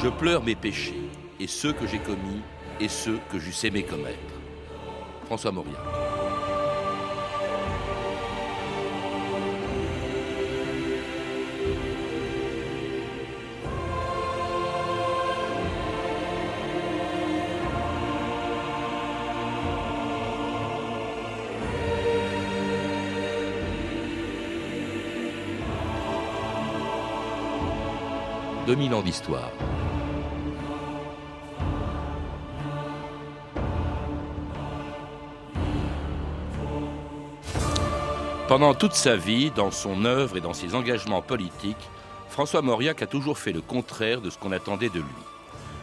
Je pleure mes péchés, et ceux que j'ai commis, et ceux que j'eusse aimé commettre. François Mauriac. « 2000 ans d'histoire. Pendant toute sa vie, dans son œuvre et dans ses engagements politiques, François Mauriac a toujours fait le contraire de ce qu'on attendait de lui.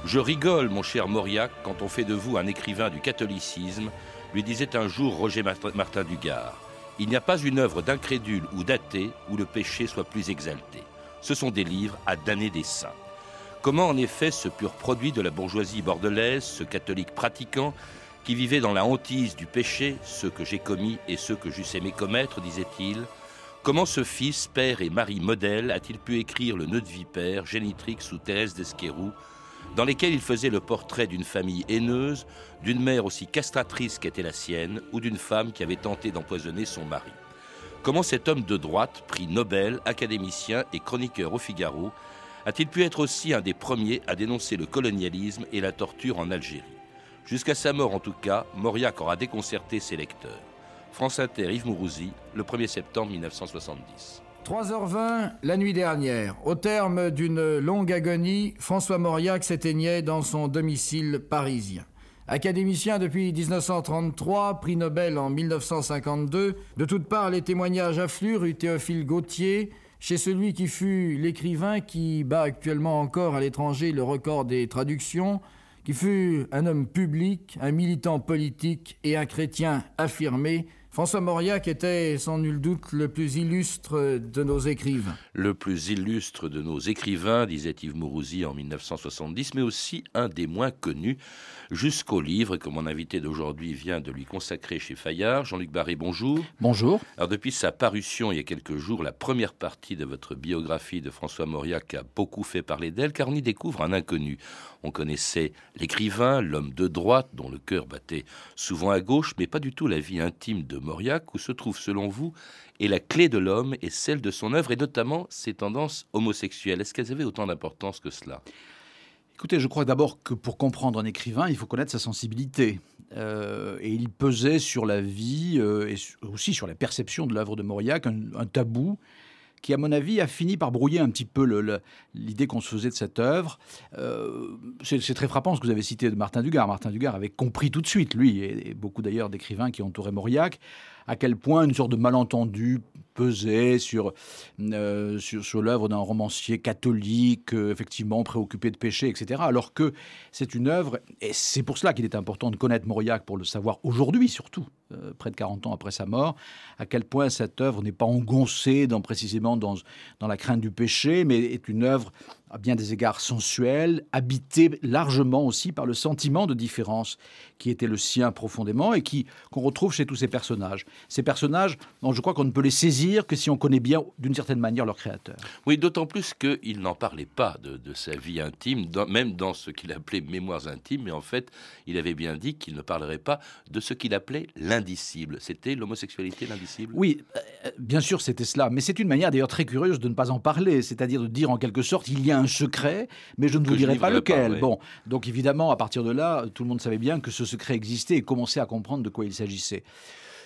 Je rigole, mon cher Mauriac, quand on fait de vous un écrivain du catholicisme, lui disait un jour Roger Martin Dugard. Il n'y a pas une œuvre d'incrédule ou d'athée où le péché soit plus exalté. Ce sont des livres à damner des saints. Comment en effet ce pur produit de la bourgeoisie bordelaise, ce catholique pratiquant, qui vivait dans la hantise du péché, ceux que j'ai commis et ceux que j'eusse aimé commettre, disait-il, comment ce fils, père et mari modèle a-t-il pu écrire le nœud de vipère, Génitrix ou Thérèse d'Esquerou, dans lesquels il faisait le portrait d'une famille haineuse, d'une mère aussi castratrice qu'était la sienne, ou d'une femme qui avait tenté d'empoisonner son mari? Comment cet homme de droite, prix Nobel, académicien et chroniqueur au Figaro, a-t-il pu être aussi un des premiers à dénoncer le colonialisme et la torture en Algérie? Jusqu'à sa mort en tout cas, Mauriac aura déconcerté ses lecteurs. France Inter, Yves Mourouzi, le 1er septembre 1970. 3h20, la nuit dernière. Au terme d'une longue agonie, François Mauriac s'éteignait dans son domicile parisien. Académicien depuis 1933, prix Nobel en 1952, de toutes parts les témoignages affluent rue Théophile Gautier, chez celui qui fut l'écrivain qui bat actuellement encore à l'étranger le record des traductions, qui fut un homme public, un militant politique et un chrétien affirmé, François Mauriac était sans nul doute le plus illustre de nos écrivains. Le plus illustre de nos écrivains, disait Yves Mourouzi en 1970, mais aussi un des moins connus, jusqu'au livre que mon invité d'aujourd'hui vient de lui consacrer chez Fayard. Jean-Luc Barré, bonjour. Bonjour. Alors depuis sa parution il y a quelques jours, la première partie de votre biographie de François Mauriac a beaucoup fait parler d'elle, car on y découvre un inconnu. On connaissait l'écrivain, l'homme de droite, dont le cœur battait souvent à gauche, mais pas du tout la vie intime de Mauriac, où se trouve selon vous et la clé de l'homme et celle de son œuvre, et notamment ses tendances homosexuelles. Est-ce qu'elles avaient autant d'importance que cela? Écoutez, je crois d'abord que pour comprendre un écrivain, il faut connaître sa sensibilité. Euh, et il pesait sur la vie euh, et aussi sur la perception de l'œuvre de Mauriac un, tabou qui, à mon avis, a fini par brouiller un petit peu l'idée qu'on se faisait de cette œuvre. Euh, c'est très frappant ce que vous avez cité de Martin Dugard. Martin Dugard avait compris tout de suite, lui, et, beaucoup d'ailleurs d'écrivains qui entouraient Mauriac, à quel point une sorte de malentendu pesait sur, euh, sur, l'œuvre d'un romancier catholique, euh, effectivement préoccupé de péché, etc. Alors que c'est une œuvre, et c'est pour cela qu'il est important de connaître Mauriac pour le savoir aujourd'hui surtout, euh, près de 40 ans après sa mort, à quel point cette œuvre n'est pas engoncée dans, précisément dans, dans la crainte du péché, mais est une œuvre à bien des égards sensuelle, habitée largement aussi par le sentiment de différence qui était le sien profondément et qui qu'on retrouve chez tous ces personnages. Ces personnages, dont je crois qu'on ne peut les saisir que si on connaît bien d'une certaine manière leur créateur. Oui, d'autant plus qu'il n'en parlait pas de, sa vie intime, même dans ce qu'il appelait mémoires intimes, mais en fait, il avait bien dit qu'il ne parlerait pas de ce qu'il appelait l'indicible. C'était l'homosexualité l'indicible? Oui, euh, bien sûr, c'était cela. Mais c'est une manière d'ailleurs très curieuse de ne pas en parler, c'est-à-dire de dire en quelque sorte, il y a un secret, mais je ne vous dirai pas lequel. Bon, donc évidemment, à partir de là, tout le monde savait bien que ce secret existait et commençait à comprendre de quoi il s'agissait.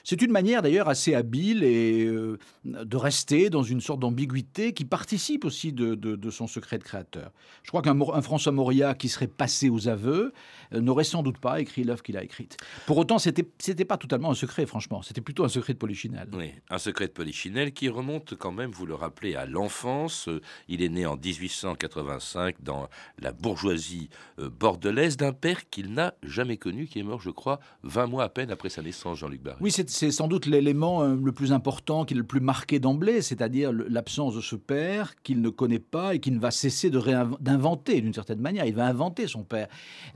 C'est une manière d'ailleurs assez habile et euh, de rester dans une sorte d'ambiguïté qui participe aussi de, son secret de créateur. Je crois qu'un François Moria qui serait passé aux aveux euh, n'aurait sans doute pas écrit l'œuvre qu'il a écrite. Pour autant, c'était c'était pas totalement un secret, franchement. C'était plutôt un secret de Polichinelle. Oui, un secret de Polichinelle qui remonte quand même, vous le rappelez, à l'enfance. Euh, il est né en 1885 dans la bourgeoisie bordelaise d'un père qu'il n'a jamais connu, qui est mort, je crois, 20 mois à peine après sa naissance, Jean-Luc Barry. Oui, c'est sans doute l'élément euh, le plus important, qui est le plus marqué d'emblée, c'est-à-dire l'absence de ce père qu'il ne connaît pas et qui ne va cesser d'inventer d'une certaine manière. Il va inventer son père.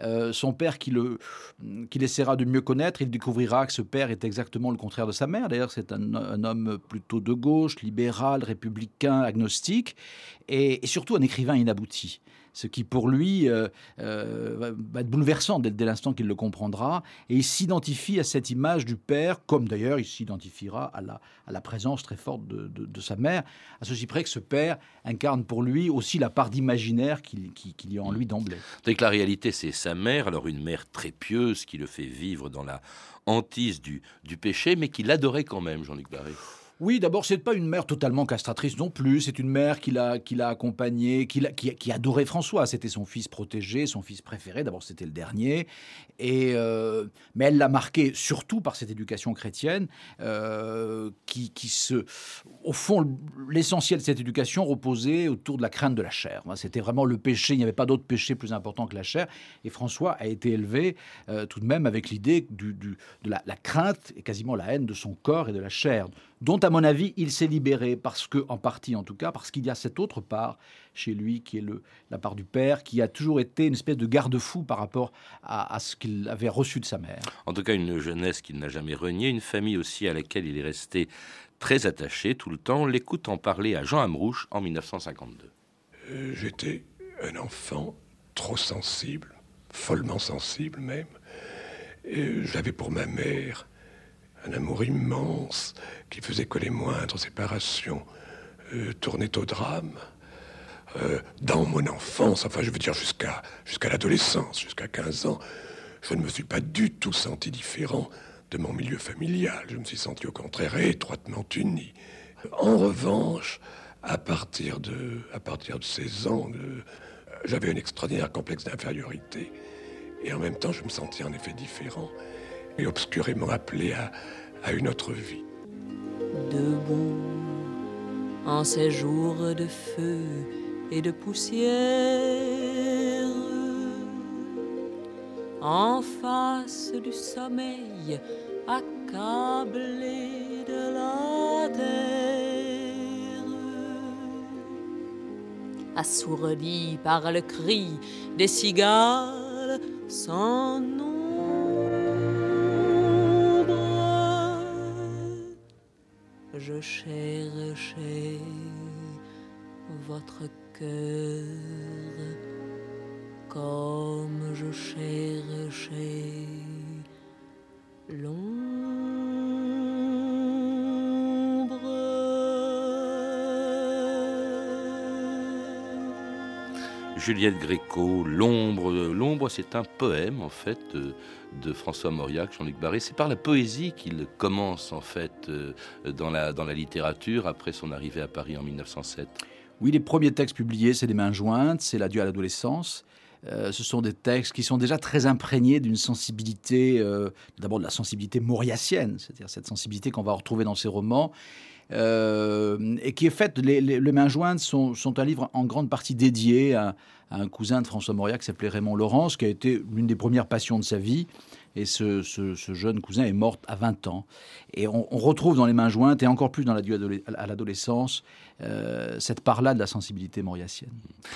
Euh, son père qu'il qui essaiera de mieux connaître, il découvrira que ce père est exactement le contraire de sa mère. D'ailleurs, c'est un, homme plutôt de gauche, libéral, républicain, agnostique, et surtout un écrivain inabouti. Ce qui pour lui va être bouleversant dès, l'instant qu'il le comprendra. Et il s'identifie à cette image du père, comme d'ailleurs il s'identifiera à la, présence très forte de, sa mère, à ceci près que ce père incarne pour lui aussi la part d'imaginaire qu'il y a en lui d'emblée. que la réalité, c'est sa mère, alors une mère très pieuse qui le fait vivre dans la hantise du, du péché, mais qui l'adorait quand même, Jean-Luc Barré. Oui, d'abord, c'est pas une mère totalement castratrice non plus. C'est une mère qui l'a, qui l'a accompagné, qui, qui, adorait François. C'était son fils protégé, son fils préféré. D'abord, c'était le dernier. Et, euh, mais elle l'a marqué surtout par cette éducation chrétienne euh, qui, qui, se. Au fond, l'essentiel de cette éducation reposait autour de la crainte de la chair. C'était vraiment le péché. Il n'y avait pas d'autre péché plus important que la chair. Et François a été élevé euh, tout de même avec l'idée de la, la crainte et quasiment la haine de son corps et de la chair dont à mon avis il s'est libéré parce que, en partie en tout cas, parce qu'il y a cette autre part chez lui qui est le, la part du père, qui a toujours été une espèce de garde-fou par rapport à, ce qu'il avait reçu de sa mère. En tout cas, une jeunesse qu'il n'a jamais reniée, une famille aussi à laquelle il est resté très attaché tout le temps. L'écoute en parler à Jean Amrouche en 1952. Euh, j'étais un enfant trop sensible, follement sensible même. J'avais pour ma mère un amour immense qui faisait que les moindres séparations euh, tournaient au drame. Euh, dans mon enfance, enfin je veux dire jusqu'à l'adolescence, jusqu'à 15 ans, je ne me suis pas du tout senti différent de mon milieu familial. Je me suis senti au contraire étroitement uni. En revanche, à partir de, à partir de 16 ans, j'avais un extraordinaire complexe d'infériorité. Et en même temps, je me sentais en effet différent et obscurément appelé à, à une autre vie. Debout, en ces jours de feu et de poussière, en face du sommeil, accablé de la terre, assourdi par le cri des cigales sans. Je cherchais votre cœur comme je cherchais Juliette Gréco, L'ombre. L'ombre, c'est un poème en fait de, François Mauriac, Jean-Luc Barré. C'est par la poésie qu'il commence en fait euh, dans la, dans la littérature après son arrivée à Paris en 1907. Oui, les premiers textes publiés, c'est des mains jointes, c'est l'adieu à l'adolescence. Euh, ce sont des textes qui sont déjà très imprégnés d'une sensibilité, euh, d'abord de la sensibilité mauriacienne, c'est-à-dire cette sensibilité qu'on va retrouver dans ses romans, euh, et qui est faite, les, Mains jointes sont, un livre en grande partie dédié à, un cousin de François Mauriac qui s'appelait Raymond Laurence, qui a été l'une des premières passions de sa vie. Et ce, jeune cousin est mort à 20 ans. Et on, retrouve dans les mains jointes, et encore plus dans la à l'adolescence, euh, cette part-là de la sensibilité mauriacienne.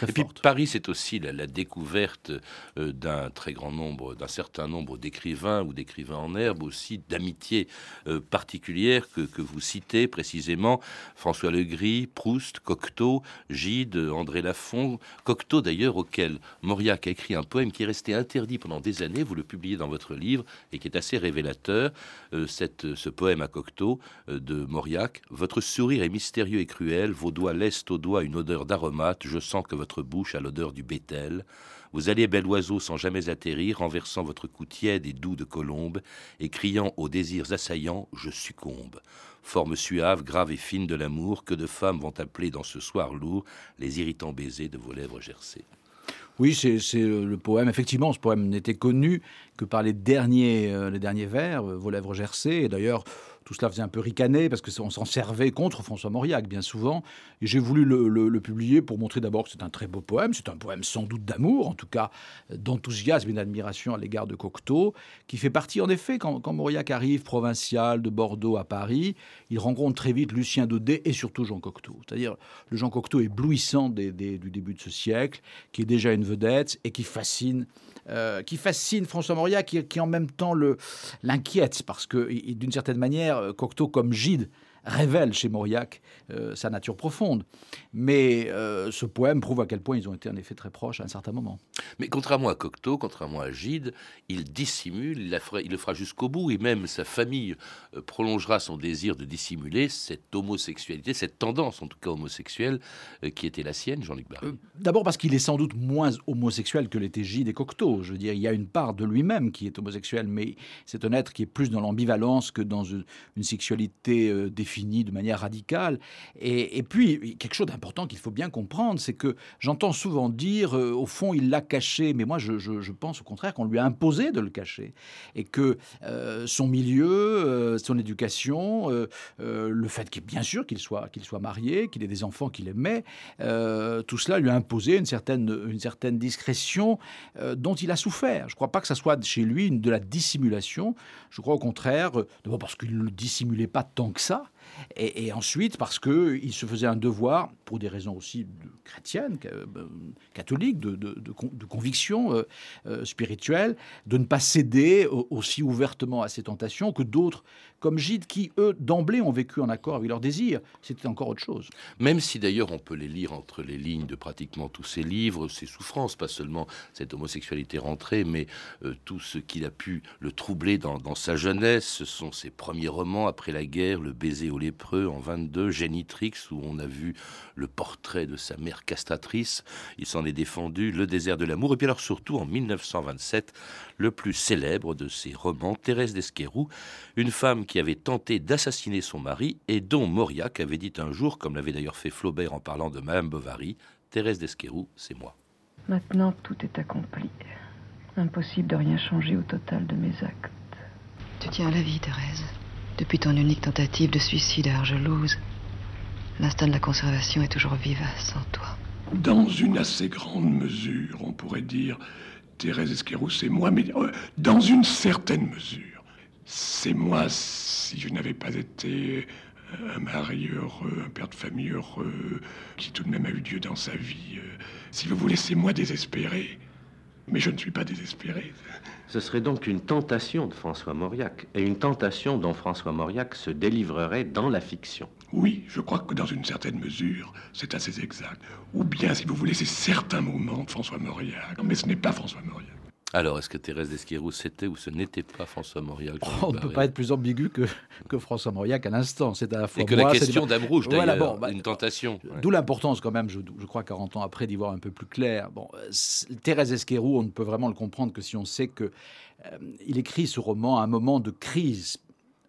et puis Paris, c'est aussi la, découverte euh, d'un très grand nombre, d'un certain nombre d'écrivains ou d'écrivains en herbe, aussi d'amitiés euh, particulières que, que, vous citez précisément. François Legris, Proust, Cocteau, Gide, André Lafont. Cocteau d'ailleurs, auquel Mauriac a écrit un poème qui est resté interdit pendant des années. Vous le publiez dans votre livre et qui est assez révélateur. Euh, ce poème à Cocteau euh, de Mauriac. Votre sourire est mystérieux et cruel, vos doigts laissent aux doigts une odeur d'aromate, je sens que votre bouche a l'odeur du bétel. Vous allez, bel oiseau, sans jamais atterrir, renversant votre cou tiède et doux de colombe, et criant aux désirs assaillants, je succombe. Forme suave, grave et fine de l'amour, que de femmes vont appeler dans ce soir lourd les irritants baisers de vos lèvres gercées. Oui, c'est le poème. Effectivement, ce poème n'était connu que par les derniers, euh, les derniers vers, euh, Vos lèvres gercées. D'ailleurs, tout cela faisait un peu ricaner parce qu'on s'en servait contre François Mauriac, bien souvent. Et j'ai voulu le, publier pour montrer d'abord que c'est un très beau poème. C'est un poème sans doute d'amour, en tout cas d'enthousiasme et d'admiration à l'égard de Cocteau, qui fait partie, en effet, quand, Mauriac arrive provincial de Bordeaux à Paris, il rencontre très vite Lucien Daudet et surtout Jean Cocteau. C'est-à-dire le Jean Cocteau éblouissant du début de ce siècle, qui est déjà une vedette et qui fascine euh, qui fascine François Mauriac, qui, qui en même temps l'inquiète, parce que d'une certaine manière, Cocteau comme Gide révèle chez Mauriac euh, sa nature profonde. Mais euh, ce poème prouve à quel point ils ont été en effet très proches à un certain moment. Mais contrairement à Cocteau, contrairement à Gide, il dissimule, il, il le fera jusqu'au bout, et même sa famille euh, prolongera son désir de dissimuler cette homosexualité, cette tendance en tout cas homosexuelle qui était la sienne, Jean-Luc Barry. D'abord parce qu'il est sans doute moins homosexuel que l'était Gide et Cocteau. Je veux dire, il y a une part de lui-même qui est homosexuel, mais c'est un être qui est plus dans l'ambivalence que dans une, une sexualité définie de manière radicale. Et, puis, quelque chose d'important qu'il faut bien comprendre, c'est que j'entends souvent dire, euh, au fond, il l'a caché, mais moi, je, pense au contraire qu'on lui a imposé de le cacher. Et que euh, son milieu, euh, son éducation, le fait qu'il, bien sûr, qu'il soit, qu'il soit marié, qu'il ait des enfants qu'il aimait, tout cela lui a imposé une certaine, une certaine discrétion dont il a souffert. Je ne crois pas que ça soit chez lui de la dissimulation. Je crois au contraire, d'abord parce qu'il ne le dissimulait pas tant que ça, et, ensuite parce qu'il se faisait un devoir, pour des raisons aussi chrétiennes, euh, catholiques, de, de, conviction euh, euh, spirituelle, de ne pas céder aussi ouvertement à ces tentations que d'autres comme Gide, qui, eux, d'emblée, ont vécu en accord avec leurs désirs. C'était encore autre chose. Même si d'ailleurs on peut les lire entre les lignes de pratiquement tous ses livres, ses souffrances, pas seulement cette homosexualité rentrée, mais tout ce qu'il a pu le troubler dans, sa jeunesse. Ce sont ses premiers romans après la guerre, Le baiser au lépreux en 22, Génitrix, où on a vu le portrait de sa mère castratrice. Il s'en est défendu, Le désert de l'amour, et puis alors surtout en 1927, le plus célèbre de ses romans, Thérèse d'Esquerou, une femme qui avait tenté d'assassiner son mari et dont Mauriac avait dit un jour, comme l'avait d'ailleurs fait Flaubert en parlant de Madame Bovary, Thérèse d'Esquerou, c'est moi. Maintenant, tout est accompli. Impossible de rien changer au total de mes actes. Tu tiens à la vie, Thérèse. Depuis ton unique tentative de suicide à Argelouse, l'instinct de la conservation est toujours vivace en toi. Dans une assez grande mesure, on pourrait dire, Thérèse Esquerou, c'est moi, mais euh, dans une certaine mesure. C'est moi si je n'avais pas été un mari heureux, un père de famille heureux, qui tout de même a eu Dieu dans sa vie. Si vous voulez, c'est moi désespéré. Mais je ne suis pas désespéré. Ce serait donc une tentation de François Mauriac, et une tentation dont François Mauriac se délivrerait dans la fiction. Oui, je crois que dans une certaine mesure, c'est assez exact. Ou bien, si vous voulez, c'est certains moments de François Mauriac. Mais ce n'est pas François Mauriac. Alors, est-ce que Thérèse d'Esquerou, c'était ou ce n'était pas François Mauriac On ne peut pas être plus ambigu que, que François Mauriac à l'instant. C'est à la fois. Et que la question d'Abrouche, d'ailleurs, bah, une tentation. D'où l'importance, quand même, je, crois, 40 ans après, d'y voir un peu plus clair. Bon, Thérèse Esquerou, on ne peut vraiment le comprendre que si on sait que euh, il écrit ce roman à un moment de crise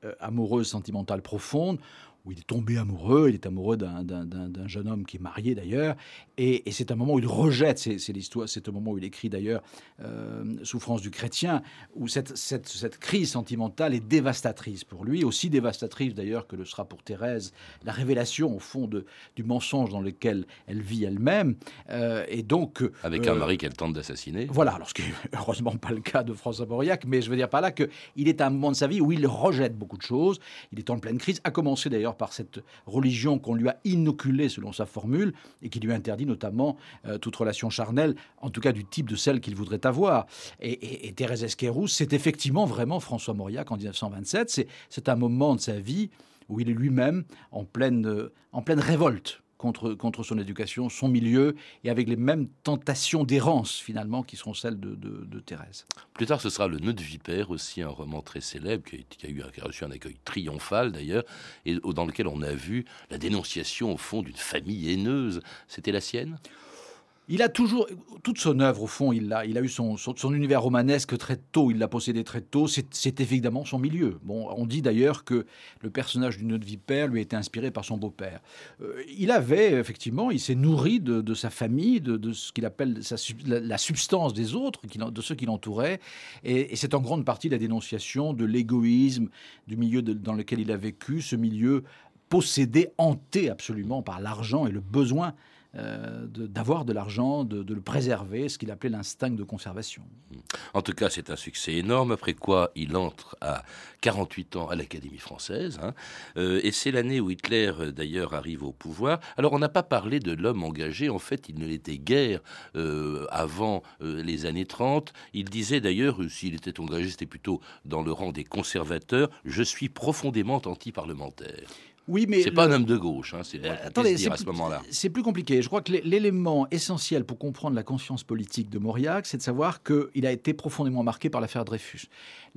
euh, amoureuse, sentimentale profonde où il est tombé amoureux, il est amoureux d'un jeune homme qui est marié d'ailleurs, et, c'est un moment où il rejette, c'est l'histoire, c'est un moment où il écrit d'ailleurs euh, Souffrance du chrétien, où cette, cette, cette, crise sentimentale est dévastatrice pour lui, aussi dévastatrice d'ailleurs que le sera pour Thérèse, la révélation au fond de, du mensonge dans lequel elle vit elle-même, euh, et donc... Avec un euh, mari qu'elle tente d'assassiner. Voilà, alors ce qui n'est heureusement pas le cas de François Mauriac, mais je veux dire par là qu'il est à un moment de sa vie où il rejette beaucoup de choses, il est en pleine crise, a commencé d'ailleurs par cette religion qu'on lui a inoculée selon sa formule et qui lui interdit notamment euh, toute relation charnelle, en tout cas du type de celle qu'il voudrait avoir. Et, Thérèse Esquerou, c'est effectivement vraiment François Mauriac en 1927. C'est un moment de sa vie où il est lui-même en pleine, en pleine révolte contre, contre son éducation, son milieu, et avec les mêmes tentations d'errance finalement qui seront celles de, Thérèse. Plus tard, ce sera Le Nœud de Vipère, aussi un roman très célèbre, qui a, eu, qui a reçu un accueil triomphal d'ailleurs, et dans lequel on a vu la dénonciation au fond d'une famille haineuse. C'était la sienne? Il a toujours, toute son œuvre, au fond, il a, eu son, univers romanesque très tôt, il l'a possédé très tôt, c'est évidemment son milieu. Bon, on dit d'ailleurs que le personnage du nœud de vipère lui a été inspiré par son beau-père. Euh, il avait, effectivement, il s'est nourri de, sa famille, de, ce qu'il appelle la, substance des autres, de ceux qui l'entouraient, et, c'est en grande partie la dénonciation de l'égoïsme du milieu dans lequel il a vécu, ce milieu possédé, hanté absolument par l'argent et le besoin euh, d'avoir de, l'argent, de, le préserver, ce qu'il appelait l'instinct de conservation. En tout cas, c'est un succès énorme, après quoi il entre à 48 ans à l'Académie française, hein. euh, et c'est l'année où Hitler, euh, d'ailleurs, arrive au pouvoir. Alors, on n'a pas parlé de l'homme engagé, en fait, il ne l'était guère avant les années 30. Il disait d'ailleurs, s'il était engagé, c'était plutôt dans le rang des conservateurs, je suis profondément anti-parlementaire. Oui, mais c'est pas un homme de gauche, hein, c'est attendez, c'est à ce plus- moment-là. C'est plus compliqué. Je crois que l'é- l'élément essentiel pour comprendre la conscience politique de Mauriac, c'est de savoir qu'il a été profondément marqué par l'affaire Dreyfus.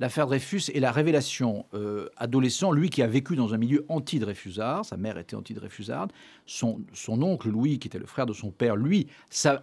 L'affaire Dreyfus est la révélation euh, adolescent, lui qui a vécu dans un milieu anti-Dreyfusard, sa mère était anti-Dreyfusarde, son, oncle Louis, qui était le frère de son père, lui,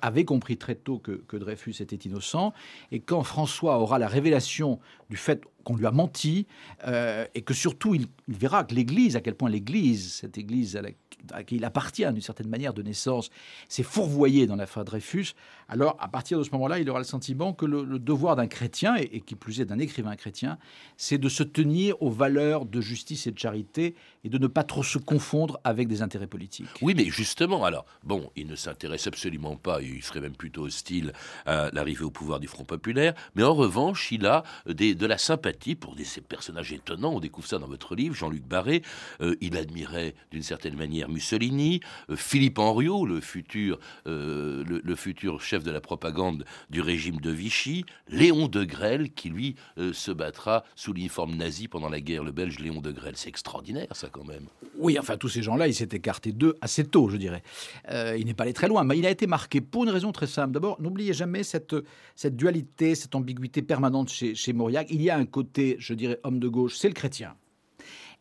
avait compris très tôt que, Dreyfus était innocent. Et quand François aura la révélation du fait qu'on lui a menti, euh, et que surtout il, il verra que l'Église, à quel point l'Église, cette Église à, la- à qui il appartient d'une certaine manière de naissance, s'est fourvoyée dans l'affaire Dreyfus, alors à partir de ce moment-là, il aura le sentiment que le, devoir d'un chrétien, et, qui plus est d'un écrivain chrétien, c'est de se tenir aux valeurs de justice et de charité, et de ne pas trop se confondre avec des intérêts politiques. Oui, mais justement, alors, bon, il ne s'intéresse absolument pas, il serait même plutôt hostile à l'arrivée au pouvoir du Front Populaire, mais en revanche, il a de la sympathie pour des, ces personnages étonnants. On découvre ça dans votre livre, Jean-Luc Barré. Euh, il admirait d'une certaine manière Mussolini, euh, Philippe Henriot, le futur, euh, le, le futur chef de la propagande du régime de Vichy, Léon de Grelle, qui lui euh, se battra sous l'uniforme nazi pendant la guerre, le Belge Léon de Grelle. C'est extraordinaire, ça, quand même. Oui, enfin, tous ces gens-là, il s'est écarté d'eux assez tôt, je dirais. Euh, il n'est pas allé très loin, mais il a été marqué pour une raison très simple. D'abord, n'oubliez jamais cette, dualité, cette ambiguïté permanente chez, chez Mauriac. Il y a un côté, je dirais, homme de gauche, c'est le chrétien.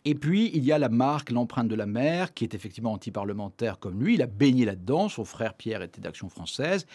Et puis, il y a la marque, l'empreinte de la mère, qui est effectivement anti-parlementaire comme lui. Il a baigné là-dedans. Son frère Pierre était d'Action française.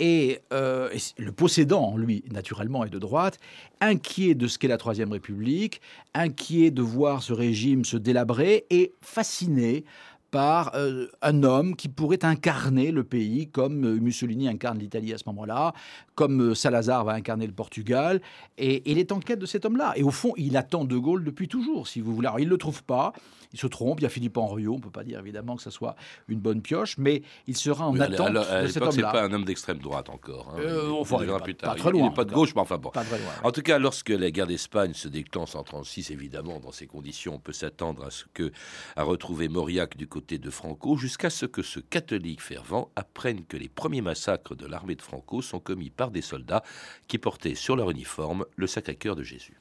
Et, euh, le possédant, lui, naturellement, est de droite, inquiet de ce qu'est la Troisième République, inquiet de voir ce régime se délabrer et fasciné par euh, un homme qui pourrait incarner le pays comme euh, Mussolini incarne l'Italie à ce moment-là, comme Salazar va incarner le Portugal. Et, et il est en quête de cet homme-là. Et au fond, il attend De Gaulle depuis toujours, si vous voulez. Alors, il ne le trouve pas, il se trompe. Il y a Philippe Henriot, on ne peut pas dire évidemment que ça soit une bonne pioche, mais il sera en Oui, attente à, à de cet l'époque, c'est pas un homme d'extrême droite encore. hein. Euh, Il enfin, il deviendra pas- plus pas tard. très Il- il loin, n'est pas de encore. gauche, mais enfin bon. Pas très loin, En tout cas, lorsque la guerre d'Espagne se déclenche en 36, évidemment, dans ces conditions, on peut s'attendre à ce que à retrouver Mauriac du côté de Franco, jusqu'à ce que ce catholique fervent apprenne que les premiers massacres de l'armée de Franco sont commis par des soldats qui portaient sur leur uniforme le Sacré-Cœur de Jésus.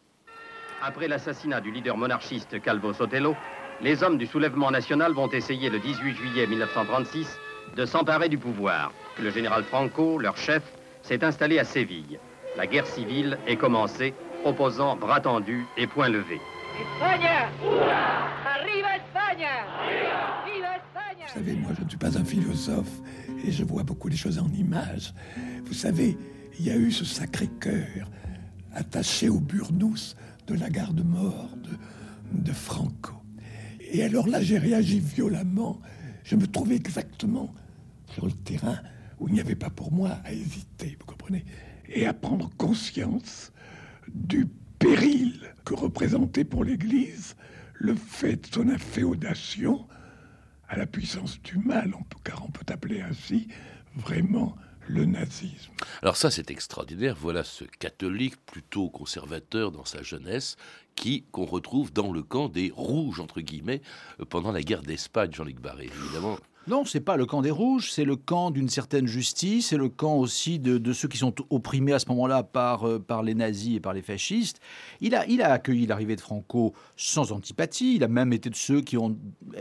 Après l'assassinat du leader monarchiste Calvo Sotelo, les hommes du soulèvement national vont essayer le 18 juillet 1936 de s'emparer du pouvoir. Le général Franco, leur chef, s'est installé à Séville. La guerre civile est commencée, opposant bras tendus et poings levés. España! ¡Arriba España! ¡Viva España! Vous savez, moi, je ne suis pas un philosophe et je vois beaucoup les choses en images. Vous savez, il y a eu ce sacré cœur attaché au burnous de la garde-mort de, de Franco. Et alors là, j'ai réagi violemment. Je me trouvais exactement sur le terrain où il n'y avait pas pour moi à hésiter, vous comprenez, et à prendre conscience du péril que représentait pour l'Église le fait de son inféodation à la puissance du mal, car on peut appeler ainsi vraiment le nazisme. Alors ça, c'est extraordinaire. Voilà ce catholique plutôt conservateur dans sa jeunesse qui qu'on retrouve dans le camp des rouges entre guillemets euh, pendant la guerre d'Espagne, Jean-Luc Barré. Évidemment, Non, c'est pas le camp des rouges, c'est le camp d'une certaine justice, c'est le camp aussi de, ceux qui sont opprimés à ce moment-là par, euh, par les nazis et par les fascistes. Il a, il a accueilli l'arrivée de Franco sans antipathie, il a même été de ceux qui ont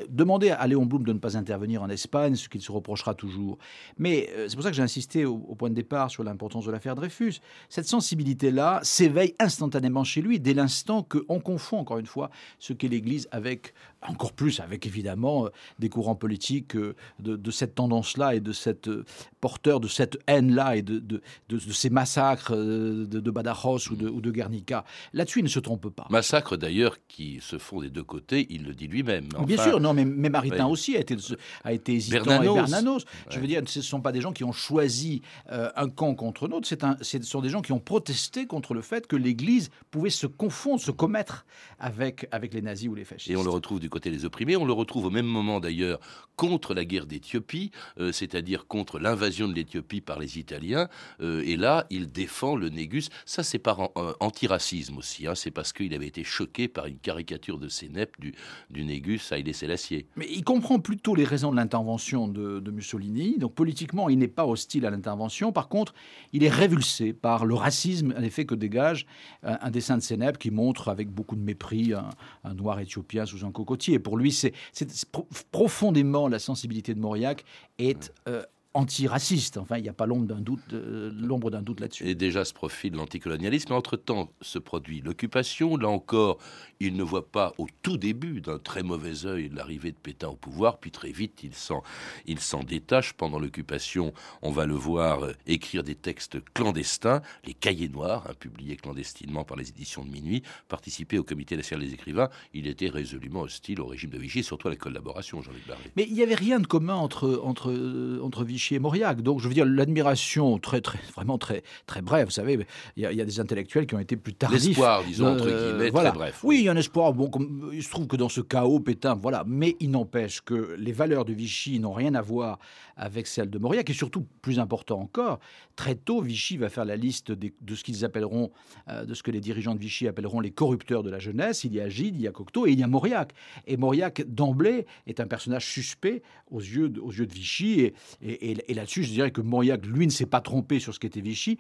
demandé à Léon Blum de ne pas intervenir en Espagne, ce qu'il se reprochera toujours. Mais euh, c'est pour ça que j'ai insisté au, au point de départ sur l'importance de l'affaire Dreyfus. Cette sensibilité-là s'éveille instantanément chez lui dès l'instant qu'on confond, encore une fois, ce qu'est l'Église avec, encore plus avec évidemment, euh, des courants politiques euh, de, de cette tendance-là et de cette euh, porteur de cette haine-là et de, de, de- ces massacres de, de Badajoz ou de, ou de Guernica. Là-dessus, il ne se trompe pas. massacres d'ailleurs qui se font des deux côtés, il le dit lui-même. Bien sûr, non, mais, mais Maritain ouais. aussi a été, a été hésitant Bernanos. et Bernanos. Je Ouais. veux dire, ce ne sont pas des gens qui ont choisi euh, un camp contre un autre, c'est un- ce sont des gens qui ont protesté contre le fait que l'Église pouvait se confondre, se commettre avec, avec les nazis ou les fascistes. Et on le retrouve du côté des opprimés. On le retrouve au même moment d'ailleurs contre la guerre d'Éthiopie, euh, c'est-à-dire contre l'invasion de l'Éthiopie par les Italiens. Euh, et là, il défend le Négus. Ça, c'est par an- euh, antiracisme aussi. hein. C'est parce qu'il avait été choqué par une caricature de Sénèpe du, du Négus à Haïlé Sélassié. Mais il comprend plutôt les raisons de l'intervention de, de Mussolini. Donc politiquement, il n'est pas hostile à l'intervention. Par contre, il est révulsé par le racisme, en effet, que dégage un, un dessin de Sénèpe qui montre avec beaucoup de mépris un, un noir éthiopien sous un cocotier. Pour lui, c'est c'est- c'est pro- profondément la sensibilité de Mauriac est euh, antiraciste. Enfin, il n'y a pas l'ombre d'un doute, euh, l'ombre d'un doute là-dessus. Et déjà se profile l'anticolonialisme. Mais entre-temps se produit l'occupation. Là encore, il ne voit pas au tout début d'un très mauvais œil l'arrivée de Pétain au pouvoir. Puis très vite, il s'en, il s'en détache. Pendant l'occupation, on va le voir euh, écrire des textes clandestins, les cahiers noirs, hein, publiés clandestinement par les éditions de minuit, participer au comité national des écrivains. Il était résolument hostile au régime de Vichy, surtout à la collaboration, Jean-Luc Barré. Mais il n'y avait rien de commun entre, entre, euh, entre Vichy et Mauriac. Donc, je veux dire, l'admiration très, très, vraiment très, très brève. Vous savez, il y, a- il y a des intellectuels qui ont été plus tardifs. L'espoir, disons, entre Euh, guillemets, voilà. très bref. Oui, il y a un espoir. Bon, comme, il se trouve que dans ce chaos, Pétain, voilà. Mais il n'empêche que les valeurs de Vichy n'ont rien à voir avec celles de Mauriac. Et surtout, plus important encore, très tôt, Vichy va faire la liste des- de ce qu'ils appelleront, euh, de ce que les dirigeants de Vichy appelleront les corrupteurs de la jeunesse. Il y a Gide, il y a Cocteau et il y a Mauriac. Et Mauriac, d'emblée, est un personnage suspect aux yeux de, aux yeux de Vichy. Et, et- et- et là-dessus, je dirais que Mauriac, lui, ne s'est pas trompé sur ce qu'était Vichy.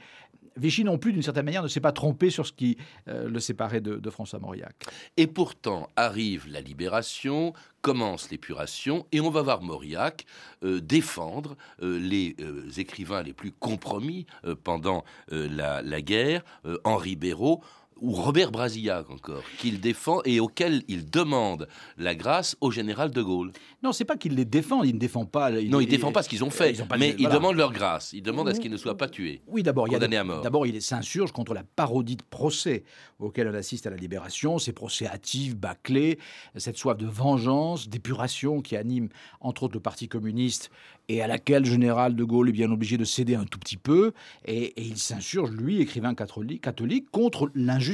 Vichy non plus, d'une certaine manière, ne s'est pas trompé sur ce qui euh, le séparait de, François Mauriac. Et pourtant arrive la libération, commence l'épuration, et on va voir Mauriac euh, défendre euh, les écrivains les plus compromis pendant la, guerre, Henri Béraud ou Robert Brasillac encore, qu'il défend et auquel il demande la grâce au général de Gaulle. Non, c'est pas qu'il les défend, il ne défend pas. non, il ne défend pas ce qu'ils ont fait, ils ont pas- mais il voilà. demande leur grâce. Il demande à ce qu'ils ne soient pas tués. Oui, d'abord, il y a à mort. D'abord, il s'insurge contre la parodie de procès auquel on assiste à la Libération, ces procès hâtifs, bâclés, cette soif de vengeance, d'épuration qui anime entre autres le Parti communiste et à laquelle le général de Gaulle est bien obligé de céder un tout petit peu. Et, et il s'insurge, lui, écrivain catholique, catholique contre l'injustice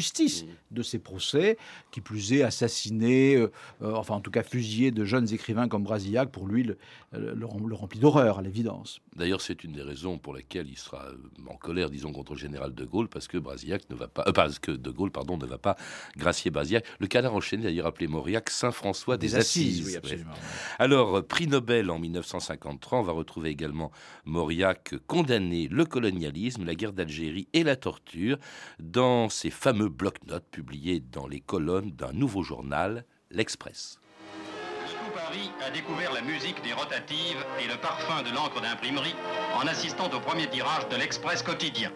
de ces procès, qui plus est assassiné, euh, euh, enfin en tout cas fusillé de jeunes écrivains comme Brasillac, pour lui, le, le- le le remplit d'horreur, à l'évidence. D'ailleurs, c'est une des raisons pour lesquelles il sera euh, en colère, disons, contre le général de Gaulle, parce que Brasillac ne va pas, euh, parce que de Gaulle, pardon, ne va pas gracier Brasillac. Le canard enchaîné, d'ailleurs, appelé Mauriac Saint-François des, Des Assises, Assises. oui, ouais. absolument. Alors, euh, prix Nobel en 1953, on va retrouver également Mauriac condamné le colonialisme, la guerre d'Algérie et la torture dans ses fameux bloc-notes publiés dans les colonnes d'un nouveau journal, l'Express. Moscou Paris a découvert la musique des rotatives et le parfum de l'encre d'imprimerie en assistant au premier tirage de l'Express quotidien.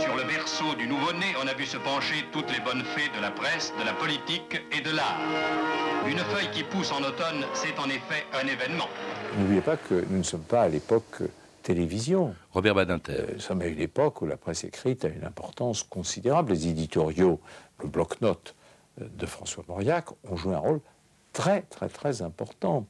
Sur le berceau du nouveau-né, on a vu se pencher toutes les bonnes fées de la presse, de la politique et de l'art. Une feuille qui pousse en automne, c'est en effet un événement. N'oubliez pas que nous ne sommes pas à l'époque télévision. Robert Badinter. Euh, nous sommes à une époque où la presse écrite a une importance considérable. Les éditoriaux, le bloc-notes euh, de François Mauriac ont joué un rôle très, très, très important.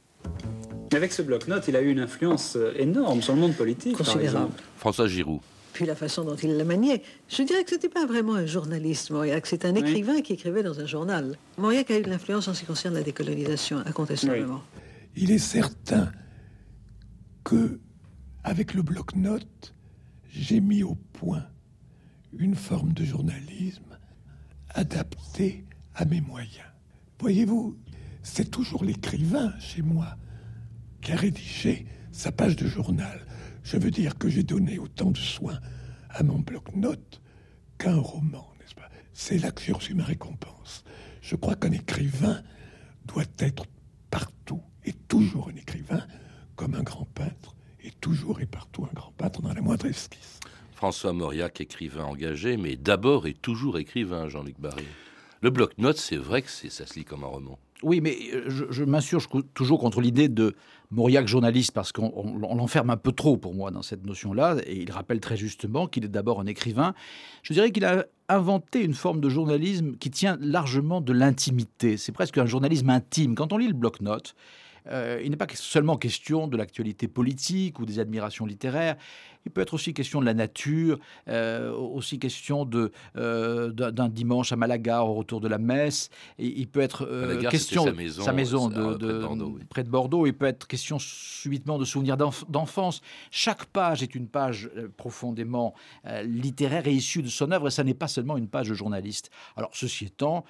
Avec ce bloc-notes, il a eu une influence euh, énorme sur le monde politique. par Considérable. exemple. François Giroud. Puis la façon dont il la maniait. Je dirais que ce n'était pas vraiment un journaliste, Mauriac. C'est un écrivain qui écrivait dans un journal. Mauriac a eu de l'influence en ce qui concerne la décolonisation, incontestablement. Il est certain que, avec le bloc-notes, j'ai mis au point une forme de journalisme adaptée à mes moyens. Voyez-vous, c'est toujours l'écrivain chez moi qui a rédigé sa page de journal. Je veux dire que j'ai donné autant de soins à mon bloc-notes qu'un roman, n'est-ce pas? C'est là que j'ai reçu ma récompense. Je crois qu'un écrivain doit être partout et toujours un écrivain, comme un grand peintre, toujours et partout un grand peintre dans la moindre esquisse. François Mauriac, écrivain engagé, mais d'abord et toujours écrivain, Jean-Luc Barré. Le bloc-notes, c'est vrai que c'est- ça se lit comme un roman. Oui, mais euh, je, je m'insurge toujours contre l'idée de Mauriac journaliste, parce qu'on on- on l'enferme un peu trop pour moi dans cette notion-là, et il rappelle très justement qu'il est d'abord un écrivain. Je dirais qu'il a inventé une forme de journalisme qui tient largement de l'intimité. C'est presque un journalisme intime. Quand on lit le bloc-notes, euh, il n'est pas seulement question de l'actualité politique ou des admirations littéraires. Il peut être aussi question de la nature, euh, aussi question de euh, d'un dimanche à Malaga au retour de la messe. Il peut être Malaga, question sa maison, sa maison de, près de de- Bordeaux, oui. près de Bordeaux. Il peut être question subitement de souvenirs d'enf- d'enfance. Chaque page est une page profondément littéraire et issue de son œuvre. Et ça n'est pas seulement une page de journaliste. Alors ceci étant,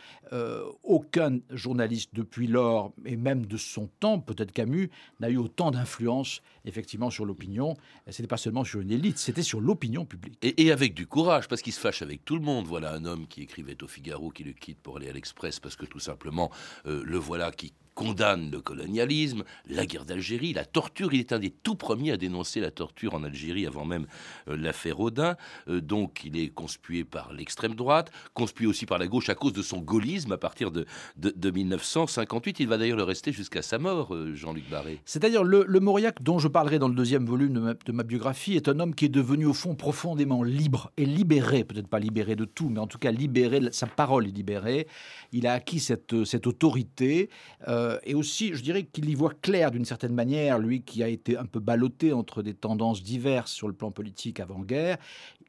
aucun journaliste depuis lors et même de son temps, peut-être Camus, n'a eu autant d'influence effectivement sur l'opinion. N'était pas seulement sur une élite, c'était sur l'opinion publique. Et, et avec du courage, parce qu'il se fâche avec tout le monde. Voilà un homme qui écrivait au Figaro, qui le quitte pour aller à l'Express, parce que tout simplement, euh, le voilà qui condamne le colonialisme, la guerre d'Algérie, la torture. Il est un des tout premiers à dénoncer la torture en Algérie avant même euh, l'affaire Audin. Euh, donc il est conspué par l'extrême droite, conspué aussi par la gauche à cause de son gaullisme à partir de, de, de 1958. Il va d'ailleurs le rester jusqu'à sa mort, euh, Jean-Luc Barré. C'est-à-dire le, le Mauriac dont je parlerai dans le deuxième volume de ma, biographie est un homme qui est devenu au fond profondément libre et libéré, peut-être pas libéré de tout, mais en tout cas libéré, sa parole est libérée. Il a acquis cette, cette autorité euh, et aussi, je dirais qu'il y voit clair d'une certaine manière, lui qui a été un peu ballotté entre des tendances diverses sur le plan politique avant-guerre.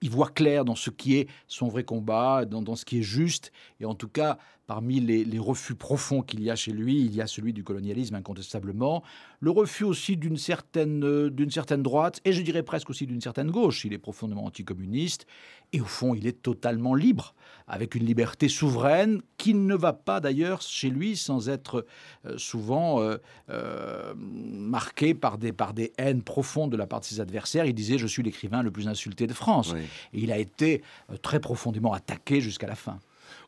Il voit clair dans ce qui est son vrai combat, dans, dans ce qui est juste, et en tout cas, parmi les, les refus profonds qu'il y a chez lui, il y a celui du colonialisme incontestablement, le refus aussi d'une certaine, euh, d'une certaine droite, et je dirais presque aussi d'une certaine gauche. Il est profondément anticommuniste, et au fond, il est totalement libre, avec une liberté souveraine qui ne va pas d'ailleurs chez lui sans être euh, souvent euh, euh, marquée par des, par des haines profondes de la part de ses adversaires. Il disait, je suis l'écrivain le plus insulté de France. Oui. Et il a été très profondément attaqué jusqu'à la fin.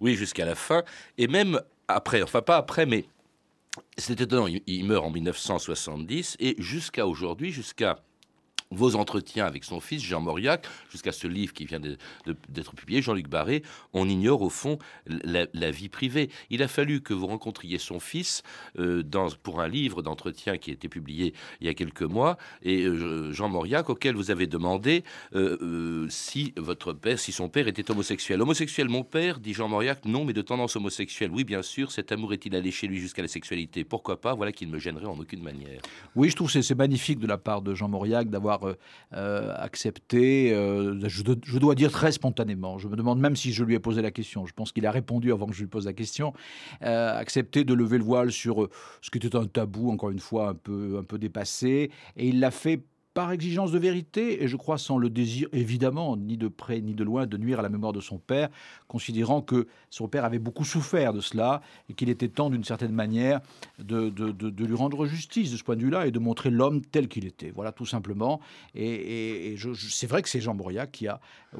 Oui, jusqu'à la fin. Et même après, enfin pas après, mais c'est étonnant, il, il meurt en 1970 et jusqu'à aujourd'hui, jusqu'à vos entretiens avec son fils Jean Mauriac, jusqu'à ce livre qui vient d'être publié, Jean-Luc Barré, on ignore au fond la, vie privée. Il a fallu que vous rencontriez son fils euh, dans, pour un livre d'entretien qui a été publié il y a quelques mois, et euh, Jean Mauriac, auquel vous avez demandé euh, si votre père, si son père était homosexuel. Homosexuel, mon père, dit Jean Mauriac, non, mais de tendance homosexuelle. Oui, bien sûr, cet amour est-il allé chez lui jusqu'à la sexualité? Pourquoi pas? Voilà qui ne me gênerait en aucune manière. Oui, je trouve que c'est magnifique de la part de Jean Mauriac d'avoir euh, euh, accepté, euh, je, do- je dois dire très spontanément, je me demande même si je lui ai posé la question, je pense qu'il a répondu avant que je lui pose la question, euh, accepté de lever le voile sur euh, ce qui était un tabou, encore une fois, un peu, un peu dépassé, et il l'a fait par exigence de vérité, et je crois sans le désir, évidemment, ni de près ni de loin, de nuire à la mémoire de son père, considérant que son père avait beaucoup souffert de cela, et qu'il était temps, d'une certaine manière, de, de- de- de lui rendre justice de ce point de vue-là, et de montrer l'homme tel qu'il était. Voilà, tout simplement. Et, et- et je- je- c'est vrai que c'est Jean Mauriac qui a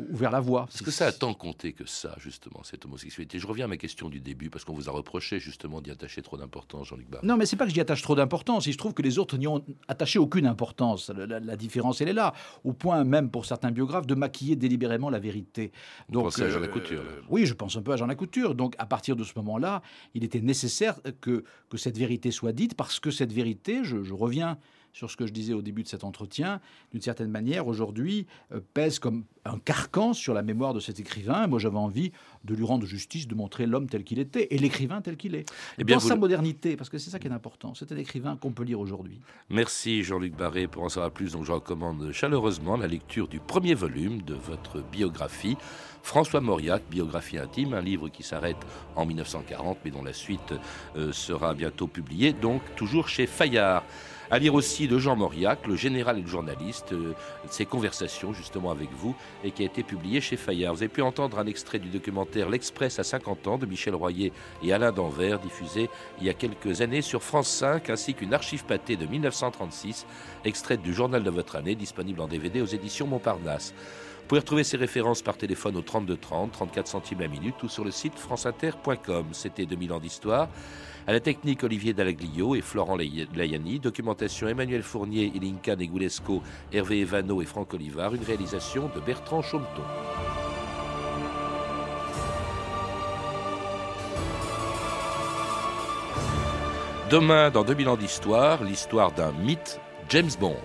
ouvert la voie. Est-ce que ça a tant compté que ça, justement, cette homosexualité? Je reviens à ma question du début, parce qu'on vous a reproché, justement, d'y attacher trop d'importance, Jean-Luc Barré. Non, mais c'est pas que j'y attache trop d'importance. Il se trouve que les autres n'y ont attaché aucune importance. La, la- différence, elle est là. Au point même, pour certains biographes, de maquiller délibérément la vérité. Vous pensez à Jean Lacouture, là? Oui, je pense un peu à Jean Lacouture. Donc, à partir de ce moment-là, il était nécessaire que, que cette vérité soit dite, parce que cette vérité, je, je reviens sur ce que je disais au début de cet entretien, d'une certaine manière, aujourd'hui, euh, pèse comme un carcan sur la mémoire de cet écrivain. Moi, j'avais envie de lui rendre justice, de montrer l'homme tel qu'il était et l'écrivain tel qu'il est. Eh bien, Dans vous sa modernité, parce que c'est ça qui est important. C'est un écrivain qu'on peut lire aujourd'hui. Merci Jean-Luc Barré. Pour en savoir plus, donc je recommande chaleureusement la lecture du premier volume de votre biographie, François Mauriac, biographie intime, un livre qui s'arrête en 1940, mais dont la suite euh, sera bientôt publiée, donc toujours chez Fayard. À lire aussi de Jean Mauriac, le général et le journaliste, euh, ses conversations justement avec vous, et qui a été publié chez Fayard. Vous avez pu entendre un extrait du documentaire L'Express à 50 ans de Michel Royer et Alain Danvers, diffusé il y a quelques années sur France 5, ainsi qu'une archive pâtée de 1936, extraite du journal de votre année, disponible en DVD aux éditions Montparnasse. Vous pouvez retrouver ces références par téléphone au 32 30, 34 centimes la minute ou sur le site franceinter.com. C'était 2000 ans d'histoire. À la technique, Olivier Dallaglio et Florent Lay- Layani. Documentation Emmanuel Fournier, Ilinka Negulesco, Hervé Evano et Franck Olivard. Une réalisation de Bertrand Chaumeton. Demain, dans 2000 ans d'histoire, l'histoire d'un mythe, James Bond.